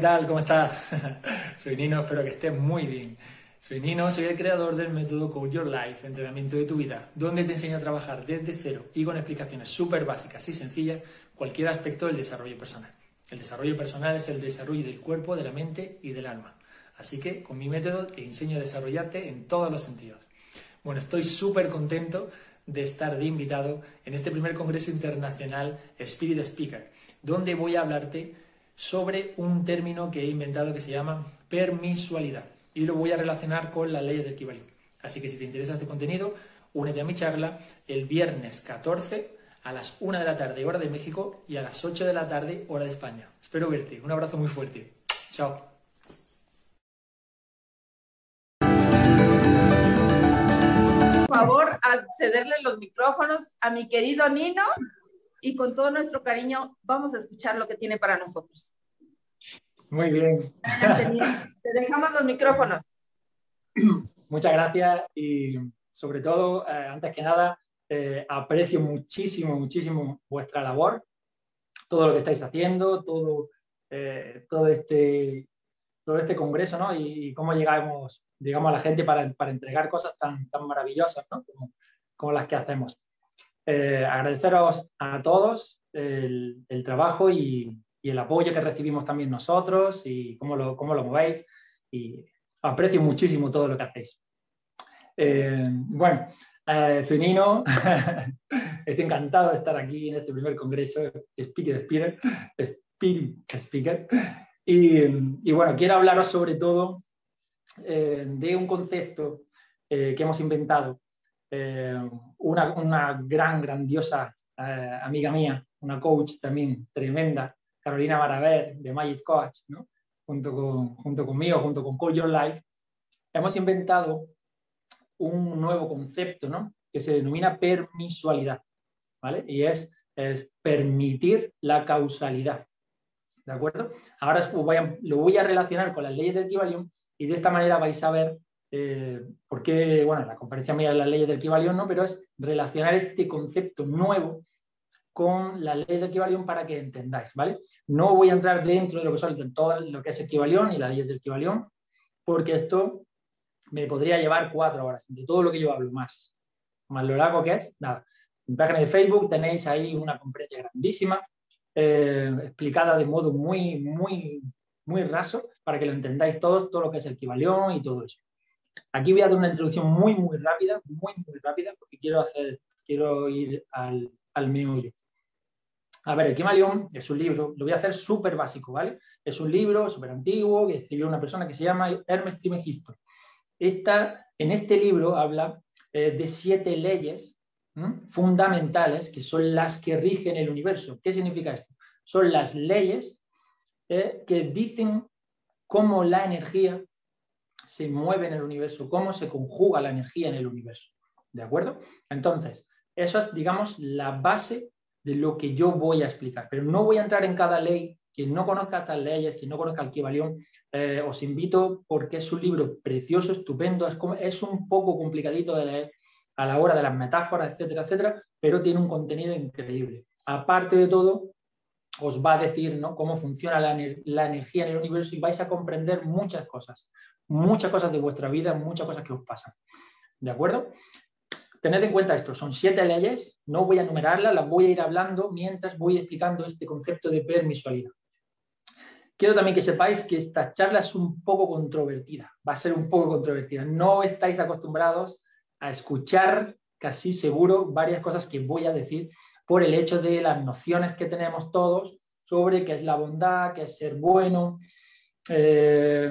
tal? ¿Cómo estás? soy Nino, espero que estés muy bien. Soy Nino, soy el creador del método Code Your Life, entrenamiento de tu vida, donde te enseño a trabajar desde cero y con explicaciones súper básicas y sencillas cualquier aspecto del desarrollo personal. El desarrollo personal es el desarrollo del cuerpo, de la mente y del alma. Así que con mi método te enseño a desarrollarte en todos los sentidos. Bueno, estoy súper contento de estar de invitado en este primer Congreso Internacional Spirit Speaker, donde voy a hablarte sobre un término que he inventado que se llama permisualidad y lo voy a relacionar con las leyes del Kibalión. Así que si te interesa este contenido, únete a mi charla el viernes 14 a las 1 de la tarde, hora de México, y a las 8 de la tarde, hora de España. Espero verte. Un abrazo muy fuerte. Chao. Por favor, a cederle los micrófonos a mi querido Nino y con todo nuestro cariño vamos a escuchar lo que tiene para nosotros. Muy bien. Te dejamos los micrófonos. Muchas gracias y sobre todo, eh, antes que nada, eh, aprecio muchísimo, muchísimo vuestra labor, todo lo que estáis haciendo, todo, eh, todo, este, todo este congreso, ¿no? Y, cómo llegamos, llegamos a la gente para, para entregar cosas tan, tan maravillosas, ¿no? Como, como las que hacemos. Eh, agradeceros a todos el, trabajo y, el apoyo que recibimos también nosotros y cómo lo, cómo lo movéis. Y aprecio muchísimo todo lo que hacéis. Eh, bueno, eh, soy Nino. Estoy encantado de estar aquí en este primer congreso Speaker Speaker. Spirit Speaker. Y, y, bueno, quiero hablaros sobre todo de un concepto que hemos inventado eh, una, una, gran, grandiosa eh, amiga mía, una coach también tremenda, Carolina Maraver, de Magic Coach, ¿no? junto, con, junto conmigo, junto con Call Your Life, hemos inventado un nuevo concepto ¿no? que se denomina permisualidad, ¿vale? Y es, es permitir la causalidad, ¿de acuerdo? Ahora voy lo voy a relacionar con las leyes del Kibalión y de esta manera vais a ver eh, porque, bueno, la conferencia mía de las leyes del Kibalión no, pero es relacionar este concepto nuevo con la ley del Kibalión para que entendáis, ¿vale? No voy a entrar dentro de lo que son todo lo que es el Kibalión y las leyes del Kibalión, porque esto me podría llevar cuatro horas, de todo lo que yo hablo más. Más lo largo que es, nada. En mi página de Facebook tenéis ahí una conferencia grandísima, eh, explicada de modo muy, muy, muy raso, para que lo entendáis todos, todo lo que es el Kibalión y todo eso. Aquí voy a dar una introducción muy, muy rápida, muy, muy rápida, porque quiero, hacer, quiero ir al, al meollo. A ver, el Kemalión es un libro, lo voy a hacer súper básico, ¿vale? Es un libro súper antiguo que escribió una persona que se llama Hermes Trismegisto. Esta, en este libro habla eh, de siete leyes fundamentales que son las que rigen el universo. ¿Qué significa esto? Son las leyes eh, que dicen cómo la energía se mueve en el universo, cómo se conjuga la energía en el universo. ¿De acuerdo? Entonces, eso es, digamos, la base de lo que yo voy a explicar. Pero no voy a entrar en cada ley. Quien no conozca estas leyes, quien no conozca el Kibalión, eh, os invito porque es un libro precioso, estupendo, es, es un poco complicadito de leer a la hora de las metáforas, etcétera, etcétera, pero tiene un contenido increíble. Aparte de todo, os va a decir ¿no? cómo funciona la, la, energía en el universo y vais a comprender muchas cosas muchas cosas de vuestra vida, muchas cosas que os pasan. ¿De acuerdo? Tened en cuenta esto, son siete leyes, no voy a enumerarlas, las voy a ir hablando mientras voy explicando este concepto de permisualidad. Quiero también que sepáis que esta charla es un poco controvertida, va a ser un poco controvertida. No estáis acostumbrados a escuchar casi seguro varias cosas que voy a decir por el hecho de las nociones que tenemos todos sobre qué es la bondad, qué es ser bueno, eh,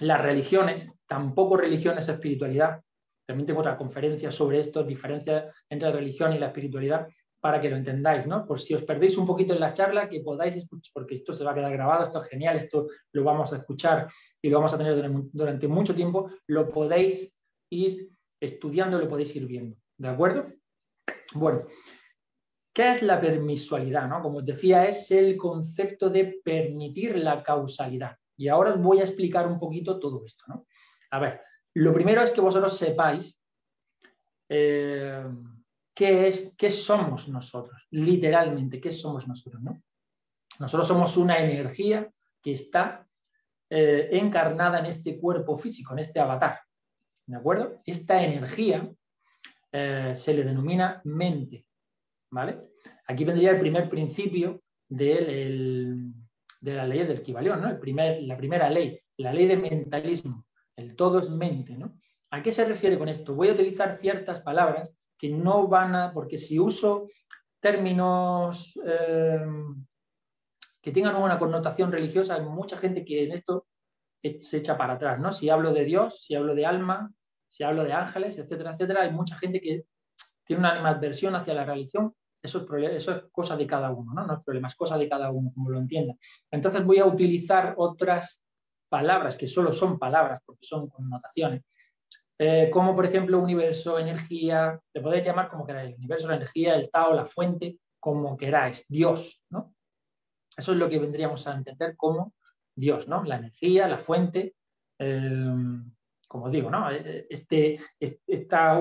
las religiones, tampoco religión es espiritualidad. También tengo otra conferencia sobre esto, diferencias entre la religión y la espiritualidad, para que lo entendáis, ¿no? Por si os perdéis un poquito en la charla, que podáis escuchar, porque esto se va a quedar grabado, esto es genial, esto lo vamos a escuchar y lo vamos a tener durante mucho tiempo, lo podéis ir estudiando, lo podéis ir viendo, ¿de acuerdo? Bueno, ¿qué es la permisualidad? ¿no? Como os decía, es el concepto de permitir la causalidad. Y ahora os voy a explicar un poquito todo esto. ¿no? A ver, lo primero es que vosotros sepáis eh, qué, es, qué somos nosotros, literalmente, qué somos nosotros. ¿no? Nosotros somos una energía que está eh, encarnada en este cuerpo físico, en este avatar. ¿De acuerdo? Esta energía eh, se le denomina mente. ¿Vale? Aquí vendría el primer principio de la ley del Kibalión, ¿no? El primer, la primera ley, la ley de mentalismo. El todo es mente, ¿no? ¿A qué se refiere con esto? Voy a utilizar ciertas palabras que no van a, porque si uso términos eh, que tengan una connotación religiosa, hay mucha gente que en esto se echa para atrás, ¿no? Si hablo de Dios, si hablo de alma, si hablo de ángeles, etcétera, etcétera, hay mucha gente que tiene una animadversión hacia la religión, eso es, cosa de cada uno, ¿no? No es problema, es cosa de cada uno, como lo entienda. Entonces voy a utilizar otras palabras que solo son palabras, porque son connotaciones, eh, como por ejemplo universo, energía, te podéis llamar como queráis, universo, la energía, el Tao, la fuente, como queráis, Dios, ¿no? Eso es lo que vendríamos a entender como Dios, ¿no? La energía, la fuente, eh, como digo, ¿no? Eh, este, esta,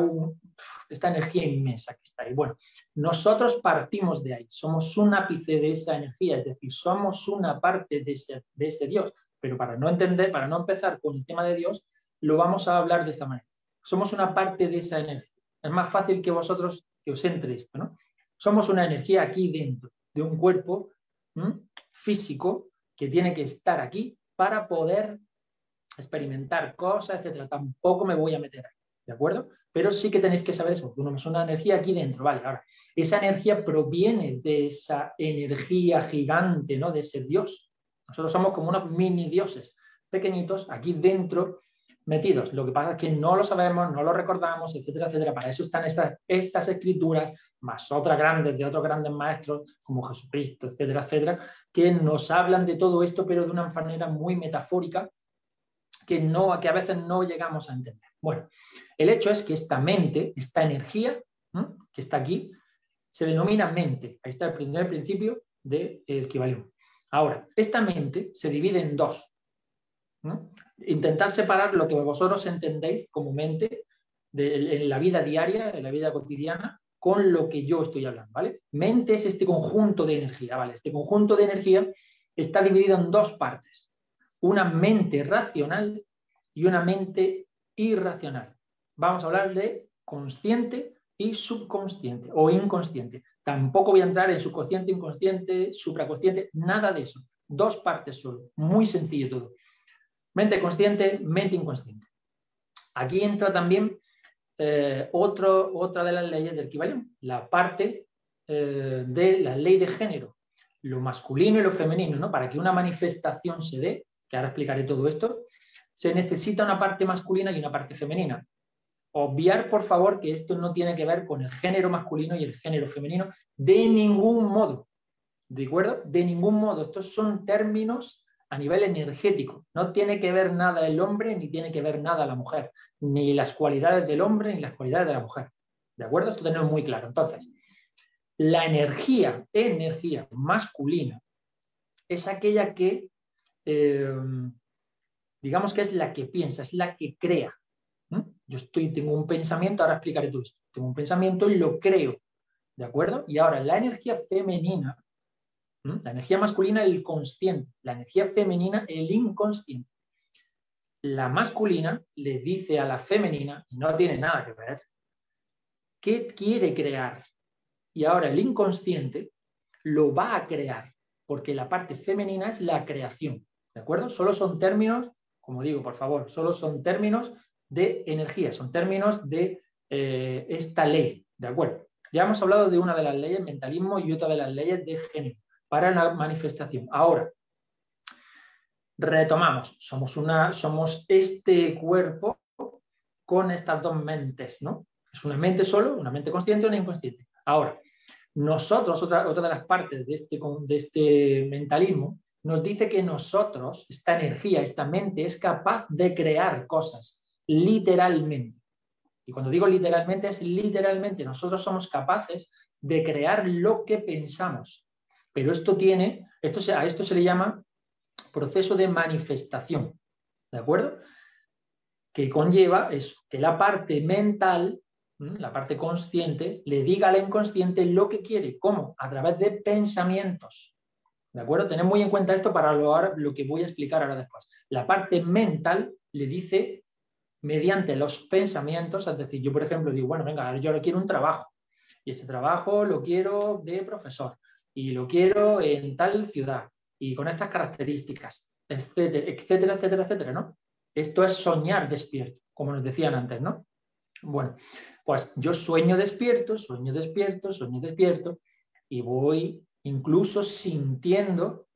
energía inmensa que está ahí. Bueno, nosotros partimos de ahí, somos un ápice de esa energía, es decir, somos una parte de ese, de ese Dios. Pero para no entender, para no empezar con el tema de Dios, lo vamos a hablar de esta manera. Somos una parte de esa energía. Es más fácil que vosotros que os entre esto, ¿no? Somos una energía aquí dentro de un cuerpo físico que tiene que estar aquí para poder experimentar cosas, etcétera. Tampoco me voy a meter ¿de acuerdo? Pero sí que tenéis que saber eso, uno es una energía aquí dentro, ¿vale? Ahora, esa energía proviene de esa energía gigante, ¿no? De ese Dios. Nosotros somos como unos mini dioses pequeñitos aquí dentro metidos. Lo que pasa es que no lo sabemos, no lo recordamos, etcétera, etcétera. Para eso están estas, estas escrituras, más otras grandes de otros grandes maestros como Jesucristo, etcétera, etcétera, que nos hablan de todo esto, pero de una manera muy metafórica que, no, que a veces no llegamos a entender. Bueno, el hecho es que esta mente, esta energía que está aquí, se denomina mente. Ahí está el primer principio del de, Ahora, esta mente se divide en dos. Intentad separar lo que vosotros entendéis como mente en la vida diaria, en la vida cotidiana, con lo que yo estoy hablando, ¿vale? Mente es este conjunto de energía, ¿vale? Este conjunto de energía está dividido en dos partes. Una mente racional y una mente irracional. Vamos a hablar de consciente y subconsciente o inconsciente. Tampoco voy a entrar en subconsciente, inconsciente, supraconsciente, nada de eso. Dos partes solo. Muy sencillo todo. Mente consciente, mente inconsciente. Aquí entra también eh, otra de las leyes del Kibalión, la parte eh, de la ley de género, lo masculino y lo femenino, ¿no? Para que una manifestación se dé, que ahora explicaré todo esto, se necesita una parte masculina y una parte femenina. Obviar, por favor, que esto no tiene que ver con el género masculino y el género femenino de ningún modo. ¿De acuerdo? De ningún modo. Estos son términos a nivel energético. No tiene que ver nada el hombre ni tiene que ver nada la mujer, ni las cualidades del hombre ni las cualidades de la mujer. ¿De acuerdo? Esto tenemos muy claro. Entonces, la energía, energía masculina, es aquella que, eh, digamos que es la que piensa, es la que crea. Yo estoy, tengo un pensamiento, ahora explicaré todo esto. Tengo un pensamiento y lo creo. ¿De acuerdo? Y ahora, la energía femenina la energía masculina, el consciente. La energía femenina, el inconsciente. La masculina le dice a la femenina, y no tiene nada que ver, qué quiere crear. Y ahora el inconsciente lo va a crear, porque la parte femenina es la creación. ¿De acuerdo? Solo son términos, como digo, por favor, solo son términos de energía, son términos de eh, esta ley. ¿De acuerdo? Ya hemos hablado de una de las leyes, mentalismo, y otra de las leyes de género para la manifestación. Ahora, retomamos, somos, una, somos este cuerpo con estas dos mentes, ¿no? Es una mente solo, una mente consciente y una inconsciente. Ahora, nosotros, otra, otra de las partes de este, de este mentalismo, nos dice que nosotros, esta energía, esta mente, es capaz de crear cosas, literalmente. Y cuando digo literalmente, es literalmente, nosotros somos capaces de crear lo que pensamos. Pero esto tiene, esto a esto se le llama proceso de manifestación, ¿de acuerdo? Que conlleva es que la parte mental, la parte consciente, le diga al inconsciente lo que quiere. ¿Cómo? A través de pensamientos. ¿De acuerdo? Tened muy en cuenta esto para lo, lo que voy a explicar ahora después. La parte mental le dice mediante los pensamientos, es decir, yo por ejemplo digo, bueno, venga, yo quiero un trabajo y ese trabajo lo quiero de profesor y lo quiero en tal ciudad y con estas características, etcétera, etcétera, etcétera, etcétera, ¿no? Esto es soñar despierto, como nos decían antes, ¿no? Bueno, pues yo sueño despierto, sueño despierto, sueño despierto y voy incluso sintiendo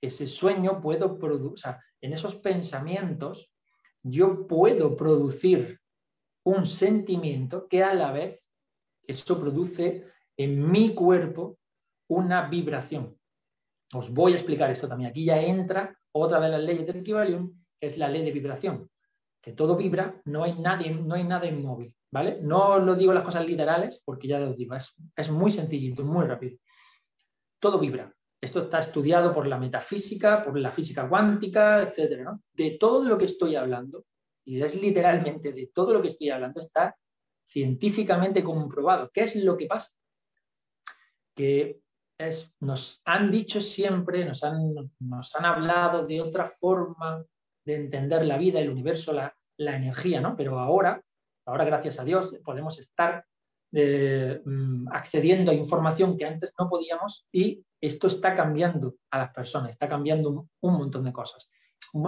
ese sueño, puedo producir, o sea, en esos pensamientos yo puedo producir un sentimiento que a la vez eso produce en mi cuerpo una vibración. Os voy a explicar esto también. Aquí ya entra otra de las leyes del Kibalium, que es la ley de vibración. Que todo vibra, no hay, nadie, no hay nada inmóvil. ¿vale? No lo digo las cosas literales, porque ya os digo, es, es muy sencillito, muy rápido. Todo vibra. Esto está estudiado por la metafísica, por la física cuántica, etcétera, De todo lo que estoy hablando, y es literalmente de todo lo que estoy hablando, está científicamente comprobado. ¿Qué es lo que pasa? Que es, nos han dicho siempre, nos han, nos han hablado de otra forma de entender la vida, el universo, la, la energía, ¿no? Pero ahora Ahora, gracias a Dios, podemos estar eh, mm, accediendo a información que antes no podíamos y esto está cambiando a las personas, está cambiando un, montón de cosas,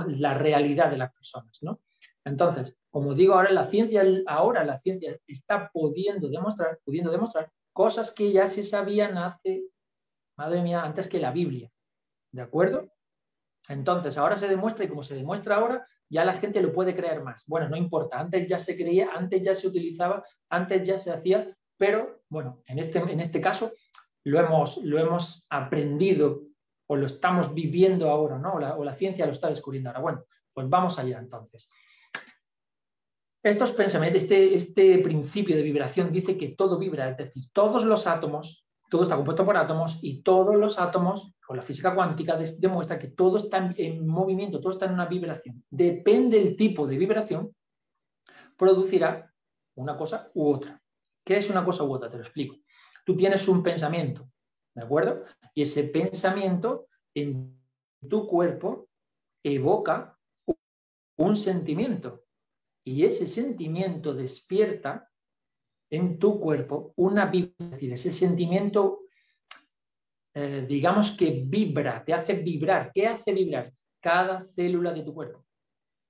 la realidad de las personas, ¿no? Entonces, como digo, ahora la ciencia, ahora la ciencia está pudiendo demostrar, pudiendo demostrar cosas que ya se sabían hace, madre mía, antes que la Biblia. ¿De acuerdo? Entonces, ahora se demuestra y como se demuestra ahora, ya la gente lo puede creer más. Bueno, no importa, antes ya se creía, antes ya se utilizaba, antes ya se hacía, pero bueno, en este, en este caso lo hemos, lo hemos aprendido o lo estamos viviendo ahora, ¿no? O la, o la ciencia lo está descubriendo ahora. Bueno, pues vamos allá entonces. Estos pensamientos, este, este principio de vibración dice que todo vibra, es decir, todos los átomos, todo está compuesto por átomos y todos los átomos o la física cuántica demuestra que todo está en movimiento, todo está en una vibración. Depende del tipo de vibración, producirá una cosa u otra. ¿Qué es una cosa u otra? Te lo explico. Tú tienes un pensamiento, ¿de acuerdo? Y ese pensamiento en tu cuerpo evoca un sentimiento. Y ese sentimiento despierta en tu cuerpo una vibración. Ese sentimiento eh, digamos que vibra, te hace vibrar. ¿Qué hace vibrar? Cada célula de tu cuerpo.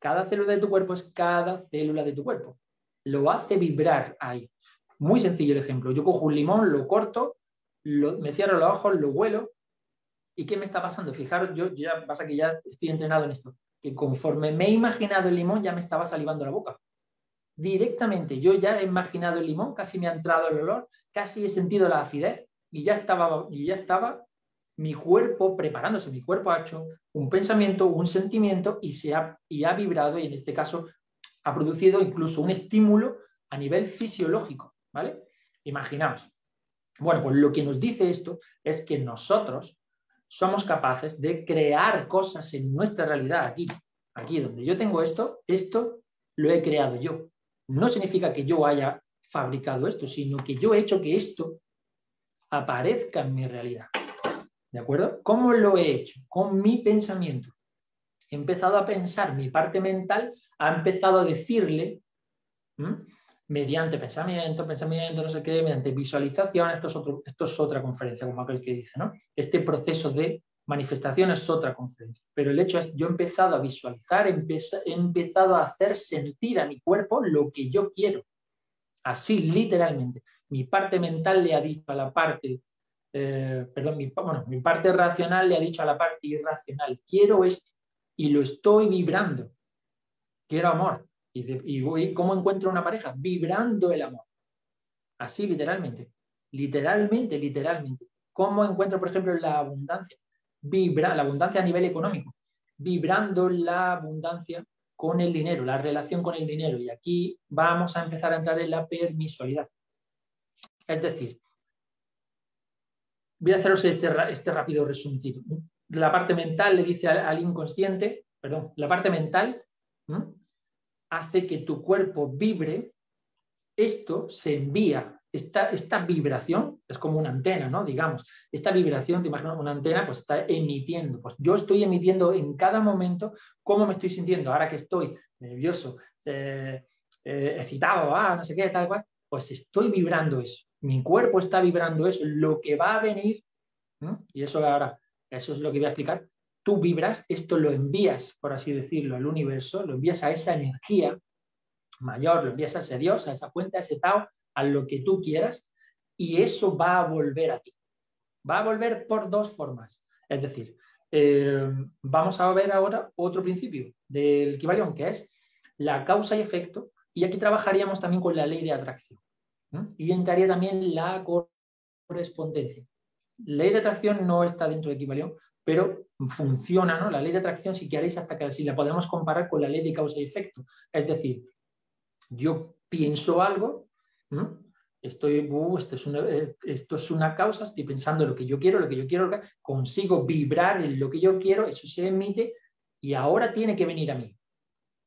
Cada célula de tu cuerpo es cada célula de tu cuerpo. Lo hace vibrar ahí. Muy sencillo el ejemplo. Yo cojo un limón, lo corto, me cierro los ojos, lo huelo. ¿Y qué me está pasando? Fijaros, yo ya pasa que ya estoy entrenado en esto. Que conforme me he imaginado el limón, ya me estaba salivando la boca. Directamente, yo ya he imaginado el limón, casi me ha entrado el olor, casi he sentido la acidez y ya estaba, y ya estaba mi cuerpo preparándose, mi cuerpo ha hecho un pensamiento, un sentimiento y, se ha, y ha vibrado y en este caso ha producido incluso un estímulo a nivel fisiológico, ¿vale? Imaginaos. Bueno, pues lo que nos dice esto es que nosotros somos capaces de crear cosas en nuestra realidad aquí, aquí donde yo tengo esto, esto lo he creado yo. No significa que yo haya fabricado esto, sino que yo he hecho que esto aparezca en mi realidad. ¿De acuerdo? ¿Cómo lo he hecho? Con mi pensamiento. He empezado a pensar, mi parte mental ha empezado a decirle, mediante pensamiento, pensamiento, no sé qué, mediante visualización, esto es, otro, esto es otra conferencia, como aquel que dice, ¿no? Este proceso de manifestación es otra conferencia. Pero el hecho es, yo he empezado a visualizar, he empezado a hacer sentir a mi cuerpo lo que yo quiero. Así, literalmente mi parte mental le ha dicho a la parte, eh, perdón, mi, bueno, mi parte racional le ha dicho a la parte irracional, quiero esto y lo estoy vibrando, quiero amor. Y, voy, ¿cómo encuentro una pareja? Vibrando el amor. Así literalmente, literalmente, literalmente. ¿Cómo encuentro, por ejemplo, la abundancia? Vibra, la abundancia a nivel económico, vibrando la abundancia con el dinero, la relación con el dinero. Y aquí vamos a empezar a entrar en la permisualidad. Es decir, voy a haceros este, este rápido resumen. La parte mental le dice al, inconsciente, perdón, la parte mental hace que tu cuerpo vibre, esto se envía esta, vibración es como una antena, ¿no? Digamos, esta vibración, te imaginas una antena, pues está emitiendo. Pues yo estoy emitiendo en cada momento cómo me estoy sintiendo. Ahora que estoy nervioso, eh, eh, excitado, ah, no sé qué, tal cual, pues estoy vibrando eso. Mi cuerpo está vibrando eso. Lo que va a venir, y eso ahora, eso es lo que voy a explicar, tú vibras, esto lo envías, por así decirlo, al universo, lo envías a esa energía mayor, lo envías a ese Dios, a esa fuente, a ese Tao, a lo que tú quieras, y eso va a volver a ti. Va a volver por dos formas. Es decir, eh, vamos a ver ahora otro principio del Kibalión, que es la causa y efecto, y aquí trabajaríamos también con la ley de atracción. Y entraría también la correspondencia. Ley de atracción no está dentro de Kibalión, pero funciona, ¿no? La ley de atracción, si queréis, hasta que si la podemos comparar con la ley de causa y efecto. Es decir, yo pienso algo, Estoy, uh, esto, es una, eh, esto es una causa, estoy pensando lo que yo quiero, lo que yo quiero, consigo vibrar en lo que yo quiero, eso se emite y ahora tiene que venir a mí.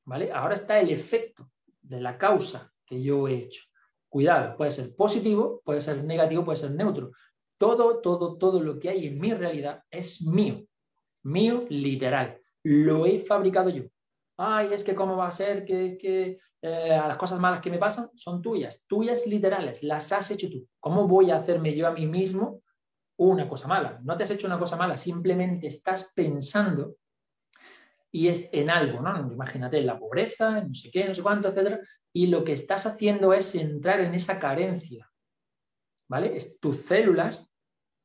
¿Vale? Ahora está el efecto de la causa que yo he hecho. Cuidado, puede ser positivo, puede ser negativo, puede ser neutro. Todo, todo, todo lo que hay en mi realidad es mío. Mío literal. Lo he fabricado yo ay, es que cómo va a ser que, eh, las cosas malas que me pasan son tuyas, tuyas literales, las has hecho tú. ¿Cómo voy a hacerme yo a mí mismo una cosa mala? No te has hecho una cosa mala, simplemente estás pensando y es en algo, ¿no? Imagínate en la pobreza, en no sé qué, no sé cuánto, etcétera, y lo que estás haciendo es entrar en esa carencia, ¿vale? Es, tus células,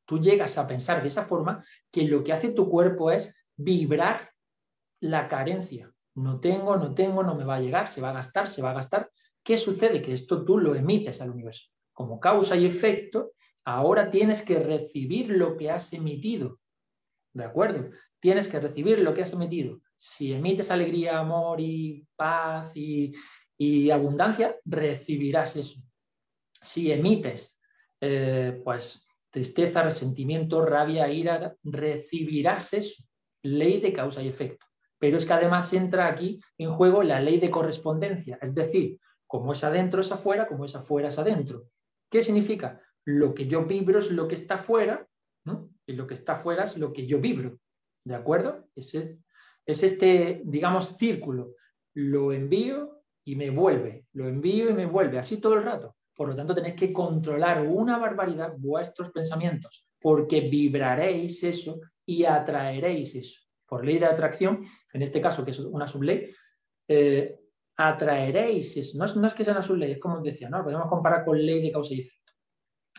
tú llegas a pensar de esa forma que lo que hace tu cuerpo es vibrar la carencia no tengo, no tengo, no me va a llegar, se va a gastar, se va a gastar. ¿Qué sucede? Que esto tú lo emites al universo. Como causa y efecto, ahora tienes que recibir lo que has emitido. ¿De acuerdo? Tienes que recibir lo que has emitido. Si emites alegría, amor y paz y, abundancia, recibirás eso. Si emites, eh, pues, tristeza, resentimiento, rabia, ira, recibirás eso. Ley de causa y efecto. Pero es que además entra aquí en juego la ley de correspondencia, es decir, como es adentro es afuera, como es afuera es adentro. ¿Qué significa? Lo que yo vibro es lo que está afuera, y lo que está afuera es lo que yo vibro. ¿De acuerdo? Es, es este, digamos, círculo. Lo envío y me vuelve, lo envío y me vuelve, así todo el rato. Por lo tanto, tenéis que controlar una barbaridad vuestros pensamientos, porque vibraréis eso y atraeréis eso por ley de atracción, en este caso, que es una subley, eh, atraeréis, no es, no es que sea una subley, es como os decía, ¿no? podemos comparar con ley de causa y efecto.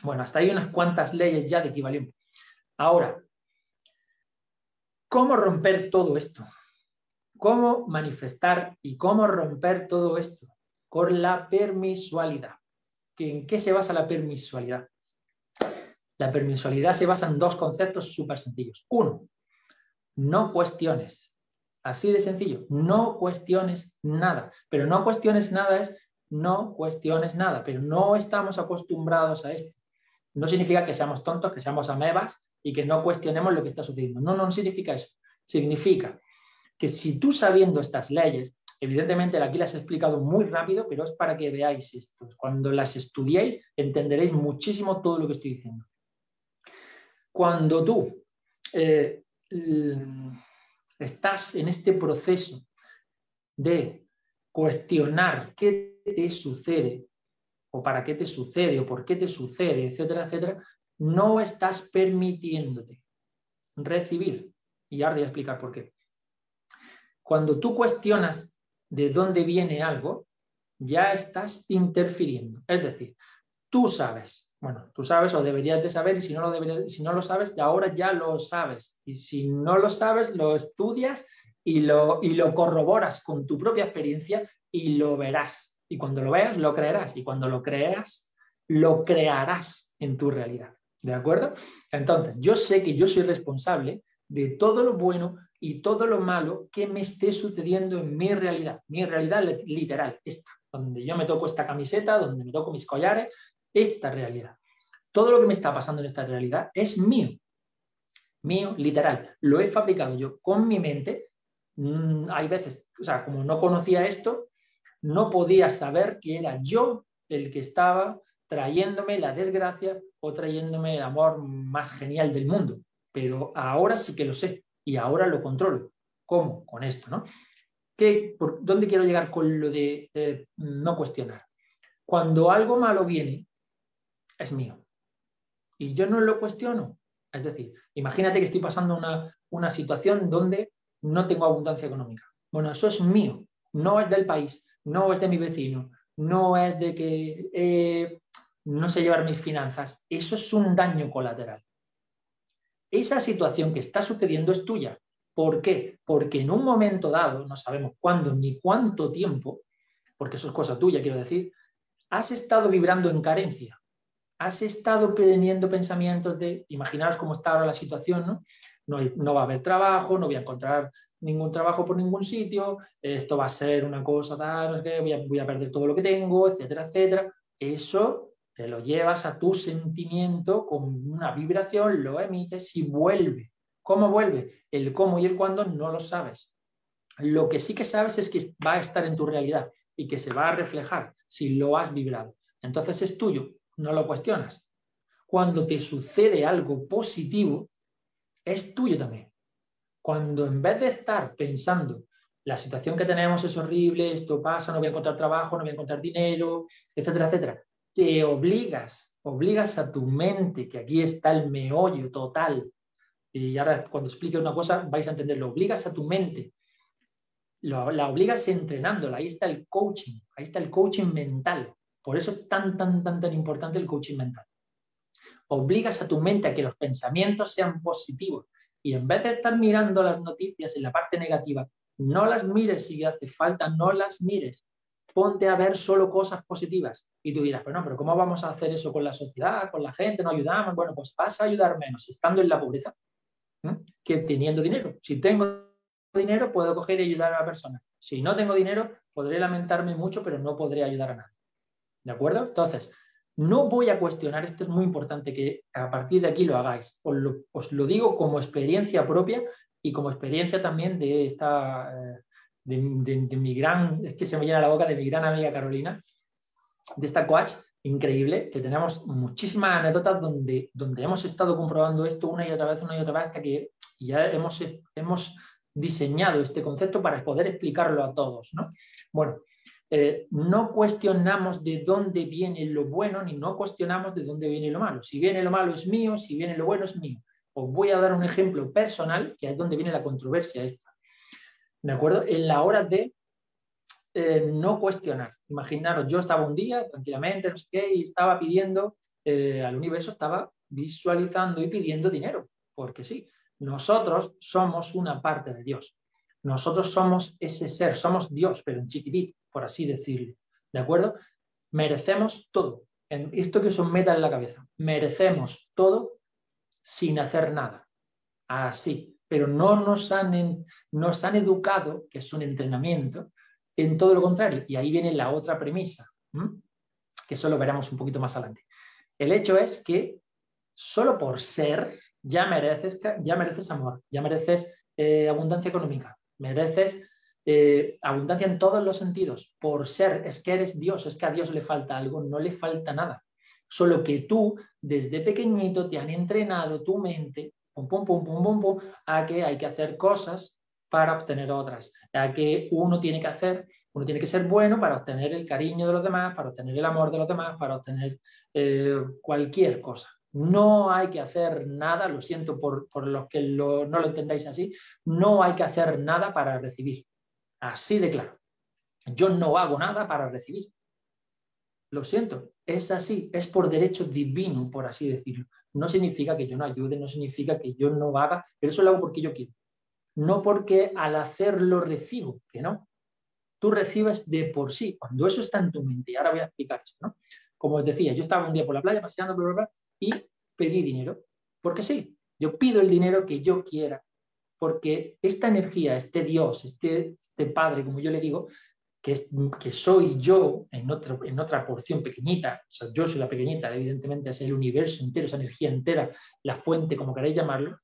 Bueno, hasta hay unas cuantas leyes ya de equivalente. Ahora, ¿cómo romper todo esto? ¿Cómo manifestar y cómo romper todo esto? Con la permisualidad. ¿En qué se basa la permisualidad? La permisualidad se basa en dos conceptos súper sencillos. Uno, no cuestiones. Así de sencillo, no cuestiones nada. Pero no cuestiones nada es no cuestiones nada, pero no estamos acostumbrados a esto. No significa que seamos tontos, que seamos amebas y que no cuestionemos lo que está sucediendo. No, no, significa eso. Significa que si tú sabiendo estas leyes, evidentemente aquí las he explicado muy rápido, pero es para que veáis esto. Cuando las estudiéis, entenderéis muchísimo todo lo que estoy diciendo. Cuando tú eh, estás en este proceso de cuestionar qué te sucede o para qué te sucede o por qué te sucede, etcétera, etcétera, no estás permitiéndote recibir. Y ahora voy a explicar por qué. Cuando tú cuestionas de dónde viene algo, ya estás interfiriendo. Es decir, tú sabes bueno, tú sabes o deberías de saber y si no lo, si no lo sabes, ahora ya lo sabes. Y si no lo sabes, lo estudias y lo, y lo corroboras con tu propia experiencia y lo verás. Y cuando lo veas, lo creerás. Y cuando lo creas, lo crearás en tu realidad. ¿De acuerdo? Entonces, yo sé que yo soy responsable de todo lo bueno y todo lo malo que me esté sucediendo en mi realidad. Mi realidad literal, esta, donde yo me toco esta camiseta, donde me toco mis collares, esta realidad. Todo lo que me está pasando en esta realidad es mío. Mío, literal. Lo he fabricado yo con mi mente. Mm, hay veces, o sea, como no conocía esto, no podía saber que era yo el que estaba trayéndome la desgracia o trayéndome el amor más genial del mundo. Pero ahora sí que lo sé y ahora lo controlo. ¿Cómo? Con esto, ¿no? ¿Qué, por, ¿Dónde quiero llegar con lo de no cuestionar? Cuando algo malo viene, es mío. Y yo no lo cuestiono. Es decir, imagínate que estoy pasando una, una situación donde no tengo abundancia económica. Bueno, eso es mío, no es del país, no es de mi vecino, no es de que eh, no sé llevar mis finanzas. Eso es un daño colateral. Esa situación que está sucediendo es tuya. ¿Por qué? Porque en un momento dado, no sabemos cuándo ni cuánto tiempo, porque eso es cosa tuya, quiero decir, has estado vibrando en carencia. Has estado teniendo pensamientos de, imaginaros cómo está ahora la situación, ¿no? No, va a haber trabajo, no voy a encontrar ningún trabajo por ningún sitio, esto va a ser una cosa tal, voy, a, voy a perder todo lo que tengo, etcétera, etcétera. Eso te lo llevas a tu sentimiento con una vibración, lo emites y vuelve. ¿Cómo vuelve? El cómo y el cuándo no lo sabes. Lo que sí que sabes es que va a estar en tu realidad y que se va a reflejar si lo has vibrado. Entonces es tuyo, no lo cuestionas. Cuando te sucede algo positivo, es tuyo también. Cuando en vez de estar pensando, la situación que tenemos es horrible, esto pasa, no voy a encontrar trabajo, no voy a encontrar dinero, etcétera, etcétera, te obligas, obligas a tu mente, que aquí está el meollo total, y ahora cuando explique una cosa vais a entenderlo, obligas a tu mente, la obligas entrenándola, ahí está el coaching, ahí está el coaching mental, por eso es tan, tan, tan, tan importante el coaching mental. Obligas a tu mente a que los pensamientos sean positivos y en vez de estar mirando las noticias en la parte negativa, no las mires si hace falta, no las mires. Ponte a ver solo cosas positivas. Y tú dirás, pero no, pero ¿cómo vamos a hacer eso con la sociedad, con la gente? ¿No ayudamos? Bueno, pues vas a ayudar menos estando en la pobreza que teniendo dinero. Si tengo dinero, puedo coger y ayudar a la persona. Si no tengo dinero, podré lamentarme mucho, pero no podré ayudar a nadie. ¿De acuerdo? Entonces, no voy a cuestionar, esto es muy importante que a partir de aquí lo hagáis. Os lo, digo como experiencia propia y como experiencia también de esta, eh, de, mi gran, es que se me llena la boca de mi gran amiga Carolina, de esta coach increíble, que tenemos muchísimas anécdotas donde, donde hemos estado comprobando esto una y otra vez, una y otra vez, hasta que ya hemos, hemos diseñado este concepto para poder explicarlo a todos. ¿no? Bueno, eh, no cuestionamos de dónde viene lo bueno ni no cuestionamos de dónde viene lo malo. Si viene lo malo es mío, si viene lo bueno es mío. Os voy a dar un ejemplo personal, que es donde viene la controversia esta. ¿De acuerdo? En la hora de eh, no cuestionar. Imaginaros, yo estaba un día tranquilamente, no y estaba pidiendo eh, al universo, estaba visualizando y pidiendo dinero, porque sí, nosotros somos una parte de Dios. Nosotros somos ese ser, somos Dios, pero en chiquitito por así decirlo. ¿De acuerdo? Merecemos todo. En esto que os meta en la cabeza. Merecemos todo sin hacer nada. Así. Pero no nos han, nos han educado, que es un entrenamiento, en todo lo contrario. Y ahí viene la otra premisa, que eso lo veremos un poquito más adelante. El hecho es que solo por ser ya mereces, ya mereces amor, ya mereces eh, abundancia económica, mereces eh, abundancia en todos los sentidos, por ser, es que eres Dios, es que a Dios le falta algo, no le falta nada. Solo que tú, desde pequeñito, te han entrenado tu mente, a que hay que hacer cosas para obtener otras, a que uno tiene que hacer, uno tiene que ser bueno para obtener el cariño de los demás, para obtener el amor de los demás, para obtener eh, cualquier cosa. No hay que hacer nada, lo siento por, los que no lo entendáis así, no hay que hacer nada para recibir. Así de claro. Yo no hago nada para recibir. Lo siento, es así, es por derecho divino, por así decirlo. No significa que yo no ayude, no significa que yo no haga, pero eso lo hago porque yo quiero. No porque al hacerlo recibo, que no. Tú recibes de por sí, cuando eso está en tu mente. Y ahora voy a explicar esto, ¿no? Como os decía, yo estaba un día por la playa paseando, y pedí dinero. Porque sí, yo pido el dinero que yo quiera. Porque esta energía, este Dios, este este Padre, como yo le digo, que, es, que soy yo en, otro, en otra porción pequeñita, o sea, yo soy la pequeñita, evidentemente es el universo entero, esa energía entera, la fuente, como queráis llamarlo,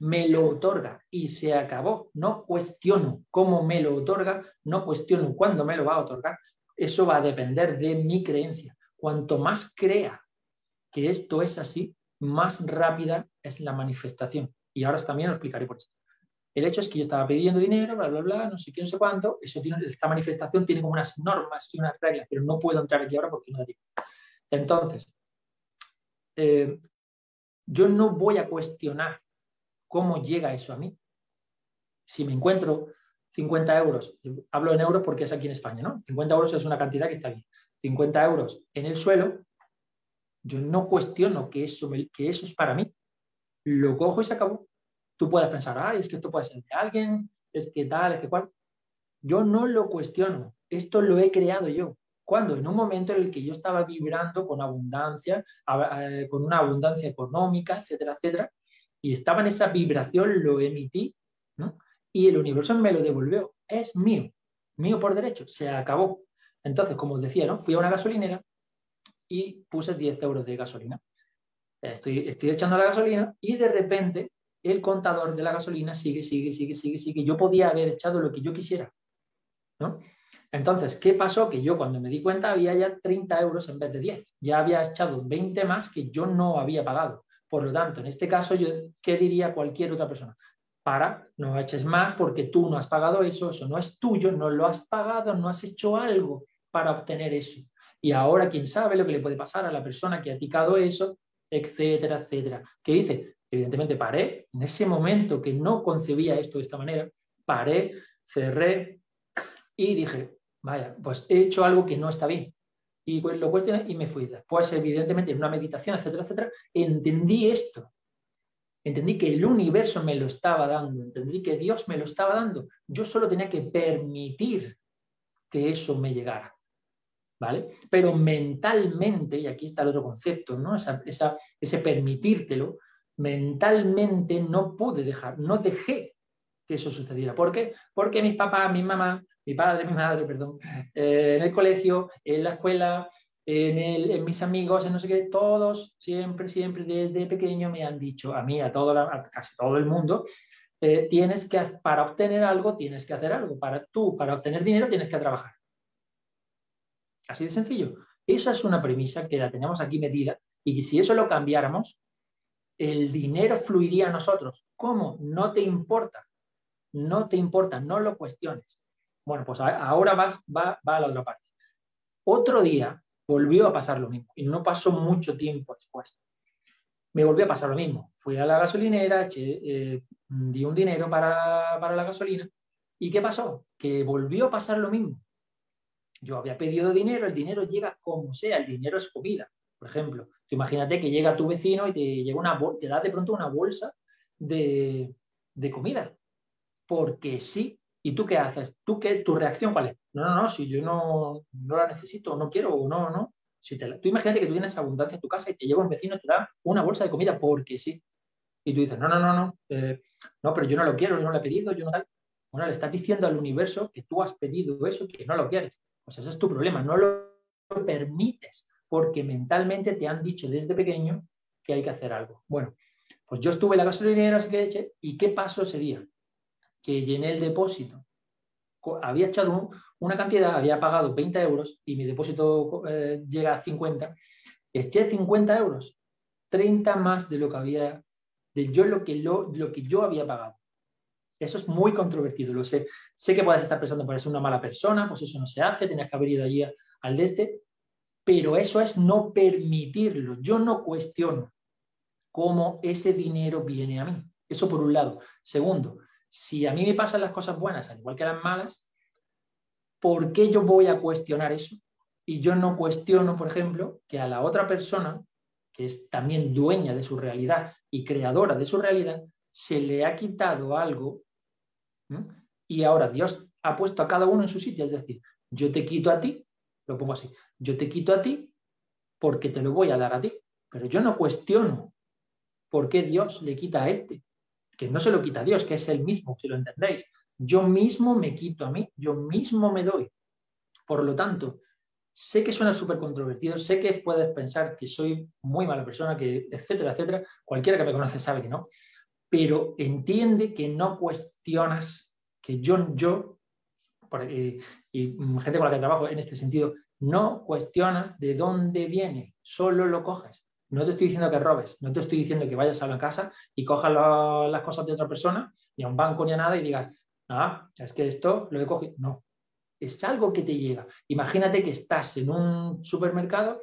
me lo otorga y se acabó. No cuestiono cómo me lo otorga, no cuestiono cuándo me lo va a otorgar. Eso va a depender de mi creencia. cuanto más crea que esto es así, más rápida es la manifestación. Y ahora también lo explicaré por esto. El hecho es que yo estaba pidiendo dinero, bla, bla, bla, no sé qué, no sé cuánto. Esta manifestación tiene como unas normas y unas reglas, pero no puedo entrar aquí ahora porque no da tiempo. Entonces, eh, yo no voy a cuestionar cómo llega eso a mí. Si me encuentro 50 euros, hablo en euros porque es aquí en España, ¿no? 50 euros es una cantidad que está bien. 50 euros en el suelo, yo no cuestiono que eso es para mí. Lo cojo y se acabó. Tú puedes pensar, ay, es que esto puede ser de alguien, es que tal, es que cual. Yo no lo cuestiono. Esto lo he creado yo. Cuando en un momento en el que yo estaba vibrando con abundancia, con una abundancia económica, etcétera, etcétera, y estaba en esa vibración, lo emití, y el universo me lo devolvió. Es mío, mío por derecho, se acabó. Entonces, como os decía, ¿no? fui a una gasolinera y puse 10 euros de gasolina. Estoy, estoy echando la gasolina y de repente el contador de la gasolina sigue, sigue, sigue, sigue, sigue. Yo podía haber echado lo que yo quisiera. Entonces, ¿qué pasó? Que yo cuando me di cuenta había ya 30 euros en vez de 10. Ya había echado 20 más que yo no había pagado. Por lo tanto, en este caso, yo, ¿qué diría cualquier otra persona? Para, no eches más porque tú no has pagado eso, eso no es tuyo, no lo has pagado, no has hecho algo para obtener eso. Y ahora, quién sabe lo que le puede pasar a la persona que ha picado eso, etcétera, etcétera. ¿Qué hice? Evidentemente paré, en ese momento que no concebía esto de esta manera, paré, cerré y dije, vaya, pues he hecho algo que no está bien. Y pues lo cuestioné y me fui. Después, evidentemente, en una meditación, etcétera, etcétera, entendí esto. Entendí que el universo me lo estaba dando, entendí que Dios me lo estaba dando. Yo solo tenía que permitir que eso me llegara. ¿Vale? Pero mentalmente, y aquí está el otro concepto, ¿no? ese permitírtelo, mentalmente no pude dejar, no dejé que eso sucediera. ¿Por qué? Porque mis papás, mi mamá, mi padre, mi madre, perdón, eh, en el colegio, en la escuela, en, mis amigos, en no sé qué, todos siempre, siempre desde pequeño me han dicho, a mí, a, todo casi todo el mundo, eh, tienes que, para obtener algo, tienes que hacer algo. Para tú, para obtener dinero, tienes que trabajar. Así de sencillo. Esa es una premisa que la tenemos aquí metida y que si eso lo cambiáramos, el dinero fluiría a nosotros. ¿Cómo? No te importa. No te importa, no lo cuestiones. Bueno, pues ahora vas, va, va a la otra parte. Otro día volvió a pasar lo mismo y no pasó mucho tiempo después. Me volvió a pasar lo mismo. Fui a la gasolinera, eh, di un dinero para, para la gasolina y ¿qué pasó? Que volvió a pasar lo mismo. Yo había pedido dinero, el dinero llega como sea, el dinero es comida. Por ejemplo, imagínate que llega tu vecino y te, llega una, te da de pronto una bolsa de, de comida. Porque sí, ¿Y tú qué haces? ¿Tú qué, ¿Tu reacción cuál es? No, no, no, si yo no, no la necesito, no quiero, o no, no. Si te tú imagínate que tú tienes abundancia en tu casa y te llega un vecino y te da una bolsa de comida porque sí. Y tú dices, no, no, no, no, eh, no, pero yo no lo quiero, yo no lo he pedido, yo no tal. Bueno, le estás diciendo al universo que tú has pedido eso que no lo quieres. Pues ese es tu problema, no lo permites porque mentalmente te han dicho desde pequeño que hay que hacer algo. Bueno, pues yo estuve en la gasolinera, así que eché, ¿y qué pasó ese día? que llené el depósito, había echado una cantidad, había pagado 20 euros y mi depósito eh, llega a 50, eché 50 euros, 30 más de lo que había, de yo lo que, lo, lo que yo había pagado. Eso es muy controvertido, lo sé. Sé que puedes estar pensando, ser una mala persona, pues eso no se hace, tenías que haber ido allí al de este, pero eso es no permitirlo. Yo no cuestiono cómo ese dinero viene a mí. Eso por un lado. Segundo, si a mí me pasan las cosas buenas, al igual que las malas, ¿por qué yo voy a cuestionar eso? Y yo no cuestiono, por ejemplo, que a la otra persona, que es también dueña de su realidad y creadora de su realidad, se le ha quitado algo y ahora Dios ha puesto a cada uno en su sitio. Es decir, yo te quito a ti, lo pongo así, yo te quito a ti porque te lo voy a dar a ti, pero yo no cuestiono por qué Dios le quita a este que no se lo quita Dios, que es el mismo, si lo entendéis. Yo mismo me quito a mí, yo mismo me doy. Por lo tanto, sé que suena súper controvertido, sé que puedes pensar que soy muy mala persona, que etcétera, etcétera. Cualquiera que me conoce sabe que no. Pero entiende que no cuestionas, que yo, y gente con la que trabajo en este sentido, no cuestionas de dónde viene, solo lo coges. No te estoy diciendo que robes, no te estoy diciendo que vayas a la casa y cojas las cosas de otra persona, ni a un banco ni a nada y digas, ah, es que esto lo he cogido. No, es algo que te llega. Imagínate que estás en un supermercado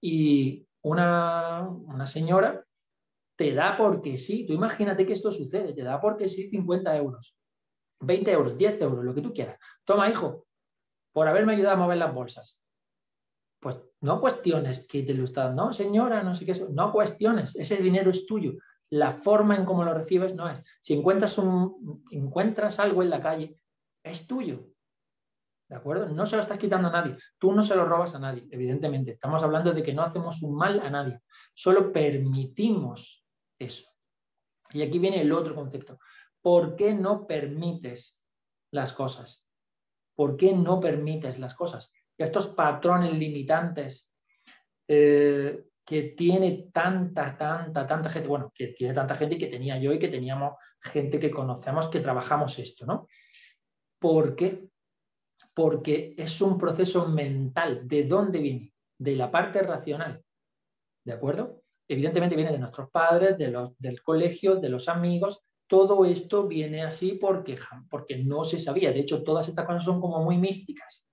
y una, una señora te da porque sí. Tú imagínate que esto sucede, te da porque sí 50 euros, 20 euros, 10 euros, lo que tú quieras. Toma, hijo, por haberme ayudado a mover las bolsas. Pues no cuestiones que te lo está no, señora, no sé qué, no cuestiones, ese dinero es tuyo. La forma en cómo lo recibes no es. Si encuentras, un, encuentras algo en la calle, es tuyo. ¿De acuerdo? No se lo estás quitando a nadie. Tú no se lo robas a nadie, evidentemente. Estamos hablando de que no hacemos un mal a nadie. Solo permitimos eso. Y aquí viene el otro concepto. ¿Por qué no permites las cosas? ¿Por qué no permites las cosas? Estos patrones limitantes eh, que tiene tanta, tanta, tanta gente, bueno, que tiene tanta gente y que tenía yo y que teníamos gente que conocemos que trabajamos esto, ¿no? ¿Por qué? Porque es un proceso mental. ¿De dónde viene? De la parte racional. ¿De acuerdo? Evidentemente viene de nuestros padres, de los, del colegio, de los amigos, todo esto viene así porque, porque no se sabía. De hecho, todas estas cosas son como muy místicas.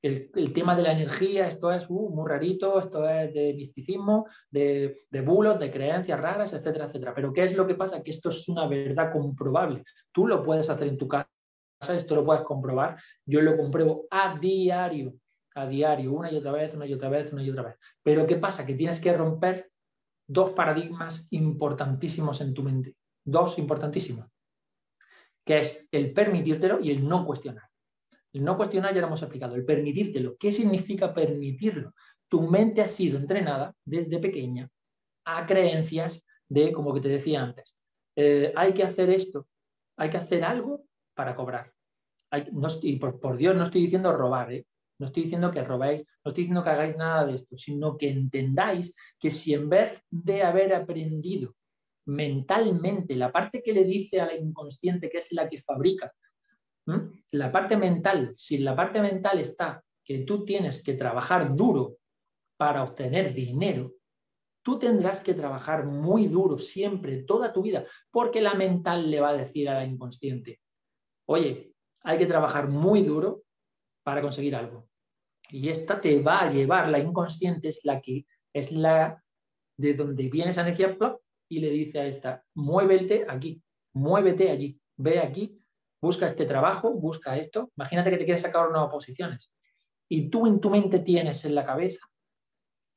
El, tema de la energía, esto es uh, muy rarito, esto es de misticismo, de, de, bulos, de creencias raras, etcétera, etcétera. Pero ¿qué es lo que pasa? Que esto es una verdad comprobable. Tú lo puedes hacer en tu casa, esto lo puedes comprobar. Yo lo compruebo a diario, a diario, una y otra vez, una y otra vez, una y otra vez. Pero ¿qué pasa? Que tienes que romper dos paradigmas importantísimos en tu mente dos importantísimos, que es el permitírtelo y el no cuestionar. El no cuestionar ya lo hemos explicado, el permitírtelo. ¿Qué significa permitirlo? Tu mente ha sido entrenada desde pequeña a creencias de, como que te decía antes, eh, hay que hacer esto, hay que hacer algo para cobrar. y por, Dios no estoy diciendo robar, ¿eh? no estoy diciendo que robéis, no estoy diciendo que hagáis nada de esto, sino que entendáis que si en vez de haber aprendido mentalmente, la parte que le dice a la inconsciente, que es la que fabrica, la parte mental, si la parte mental está que tú tienes que trabajar duro para obtener dinero, tú tendrás que trabajar muy duro siempre, toda tu vida, porque la mental le va a decir a la inconsciente, oye, hay que trabajar muy duro para conseguir algo. Y esta te va a llevar, la inconsciente es la que es la de donde viene esa energía, y le dice a esta, muévete aquí, muévete allí, ve aquí, busca este trabajo, busca esto. Imagínate que te quieres sacar unas oposiciones y tú en tu mente tienes en la cabeza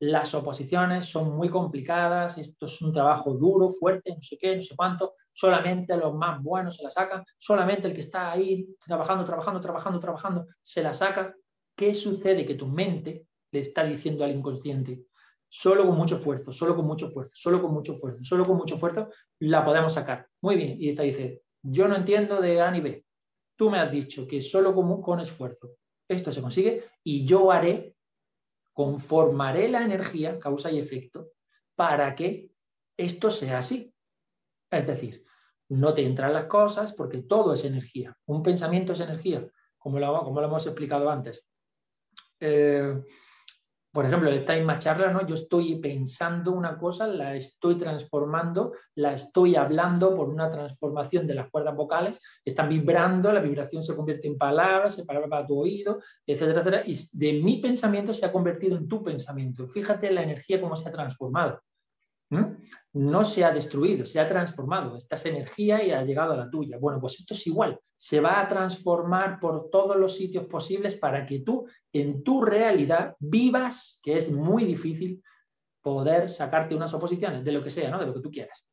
las oposiciones son muy complicadas, esto es un trabajo duro, fuerte, no sé qué, no sé cuánto, solamente los más buenos se la sacan, solamente el que está ahí trabajando, trabajando, trabajando, trabajando, se la saca. ¿Qué sucede? Que tu mente le está diciendo al inconsciente, solo con mucho esfuerzo, solo con mucho esfuerzo, solo con mucho esfuerzo, solo con mucho esfuerzo, la podemos sacar. Muy bien, y esta dice, yo no entiendo de A ni B. Tú me has dicho que solo con, con esfuerzo esto se consigue y yo haré, conformaré la energía, causa y efecto, para que esto sea así. Es decir, no te entran las cosas porque todo es energía. Un pensamiento es energía, como lo, como lo hemos explicado antes. Eh, por ejemplo, el time charla, ¿no? Yo estoy pensando una cosa, la estoy transformando, la estoy hablando por una transformación de las cuerdas vocales, están vibrando, la vibración se convierte en palabras, se palabra para tu oído, etcétera, etcétera, y de mi pensamiento se ha convertido en tu pensamiento. Fíjate la energía cómo se ha transformado. No se ha destruido, se ha transformado. Esta es energía y ha llegado a la tuya. Bueno, pues esto es igual. Se va a transformar por todos los sitios posibles para que tú, en tu realidad, vivas, que es muy difícil poder sacarte unas oposiciones, de lo que sea, ¿no? De lo que tú quieras.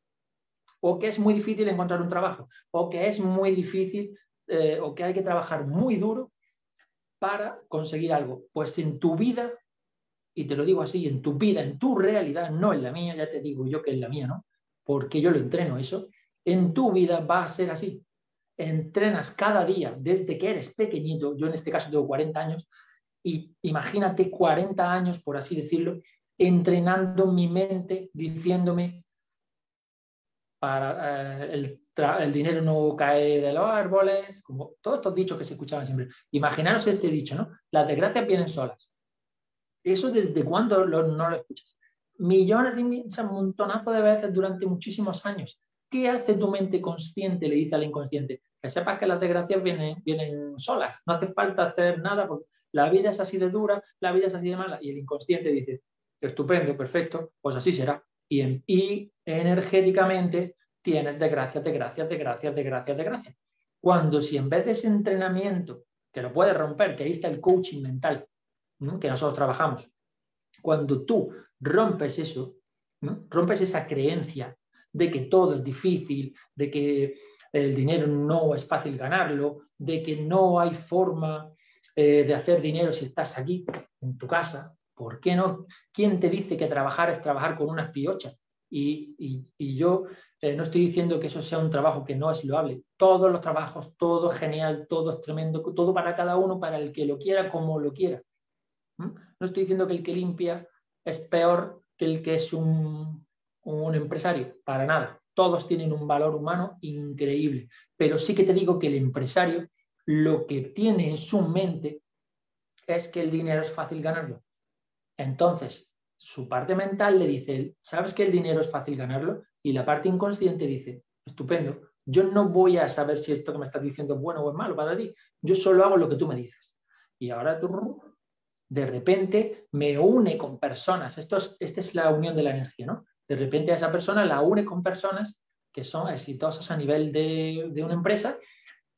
O que es muy difícil encontrar un trabajo, o que es muy difícil, eh, o que hay que trabajar muy duro para conseguir algo. Pues en tu vida y te lo digo así, en tu vida, en tu realidad, no en la mía, ya te digo yo que es la mía, ¿no? Porque yo lo entreno eso, en tu vida va a ser así. Entrenas cada día desde que eres pequeñito, yo en este caso tengo 40 años, y imagínate 40 años, por así decirlo, entrenando mi mente, diciéndome, para eh, el, el, dinero no cae de los árboles, como todos estos dichos que se escuchaban siempre. Imaginaros este dicho, ¿no? Las desgracias vienen solas. ¿Eso desde cuándo no lo escuchas? Millones y un montonazo de veces durante muchísimos años. ¿Qué hace tu mente consciente? Le dice al inconsciente. Que sepas que las desgracias vienen, vienen solas. No hace falta hacer nada porque la vida es así de dura, la vida es así de mala. Y el inconsciente dice, estupendo, perfecto, pues así será. Y, y energéticamente tienes desgracias, desgracias, desgracias, desgracias, desgracias. Cuando si en vez de ese entrenamiento, que lo puedes romper, que ahí está el coaching mental, que nosotros trabajamos, cuando tú rompes eso, rompes esa creencia de que todo es difícil, de que el dinero no es fácil ganarlo, de que no hay forma eh, de hacer dinero si estás aquí, en tu casa. ¿Por qué no? ¿Quién te dice que trabajar es trabajar con unas piochas? Y, yo eh, no estoy diciendo que eso sea un trabajo que no es loable. Todos los trabajos, todo es genial, todo es tremendo, todo para cada uno, para el que lo quiera, como lo quiera. No estoy diciendo que el que limpia es peor que el que es un, un empresario, para nada. Todos tienen un valor humano increíble. Pero sí que te digo que el empresario lo que tiene en su mente es que el dinero es fácil ganarlo. Entonces, su parte mental le dice, ¿sabes que el dinero es fácil ganarlo? Y la parte inconsciente dice, estupendo, yo no voy a saber si esto que me estás diciendo es bueno o es malo para ti, yo solo hago lo que tú me dices. Y ahora tú, de repente, me une con personas, esto es, esta es la unión de la energía, ¿no? De repente a esa persona la une con personas que son exitosas a nivel de, de una empresa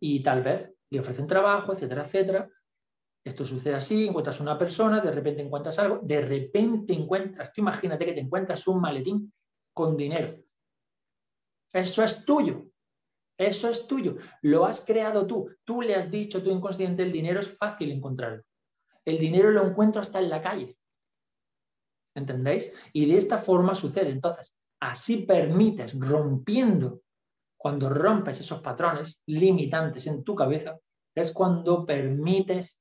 y tal vez le ofrecen trabajo, etcétera, etcétera, esto sucede así, encuentras una persona, de repente encuentras algo, de repente encuentras, tú imagínate que te encuentras un maletín con dinero. Eso es tuyo. Eso es tuyo. Lo has creado tú. Tú le has dicho tu inconsciente, el dinero es fácil encontrarlo. El dinero lo encuentro hasta en la calle. ¿Entendéis? Y de esta forma sucede. Entonces, así permites, rompiendo, cuando rompes esos patrones limitantes en tu cabeza, es cuando permites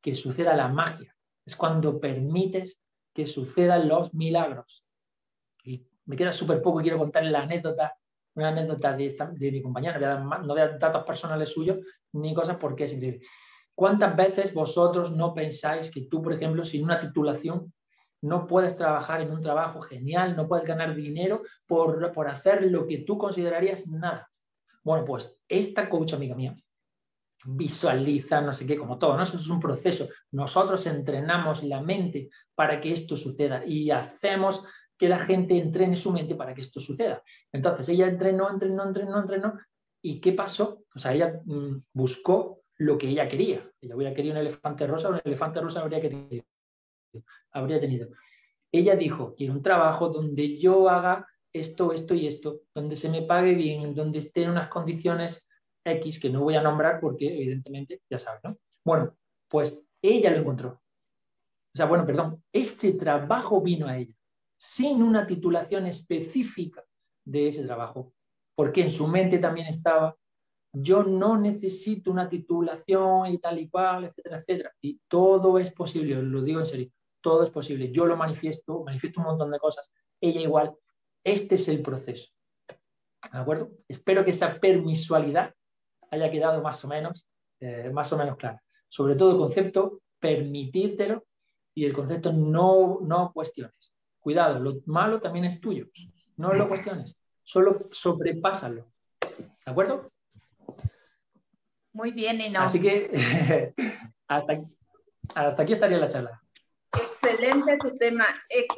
que suceda la magia, es cuando permites que sucedan los milagros. Y me queda súper poco, quiero contar la anécdota, una anécdota de, mi compañera, no datos personales suyos ni cosas porque es increíble. ¿Cuántas veces vosotros no pensáis que tú, por ejemplo, sin una titulación, no puedes trabajar en un trabajo genial, no puedes ganar dinero por, por hacer lo que tú considerarías nada? Bueno, pues esta coach amiga mía visualiza, no sé qué, como todo, ¿no? Eso es un proceso. Nosotros entrenamos la mente para que esto suceda y hacemos que la gente entrene su mente para que esto suceda. Entonces, ella entrenó, entrenó, entrenó, entrenó. ¿Y qué pasó? O sea, ella mm, buscó lo que ella quería. Ella hubiera querido un elefante rosa, un elefante rosa habría querido, habría tenido. Ella dijo, quiero un trabajo donde yo haga esto, esto y esto, donde se me pague bien, donde esté en unas condiciones X que no voy a nombrar porque evidentemente ya sabes, ¿no? Bueno, pues ella lo encontró. O sea, bueno, perdón, este trabajo vino a ella sin una titulación específica de ese trabajo, porque en su mente también estaba, yo no necesito una titulación y tal y cual, etcétera, etcétera. Y todo es posible, os lo digo en serio, todo es posible. Yo lo manifiesto, manifiesto un montón de cosas, ella igual. Este es el proceso. ¿De acuerdo? Espero que esa permisualidad haya quedado más o menos, eh, más o menos claro. Sobre todo el concepto permitírtelo y el concepto no, no cuestiones. Cuidado, lo malo también es tuyo. No lo cuestiones, solo sobrepásalo. ¿De acuerdo? Muy bien, Nino. Así que hasta, hasta aquí estaría la charla. Excelente tu tema, excelente.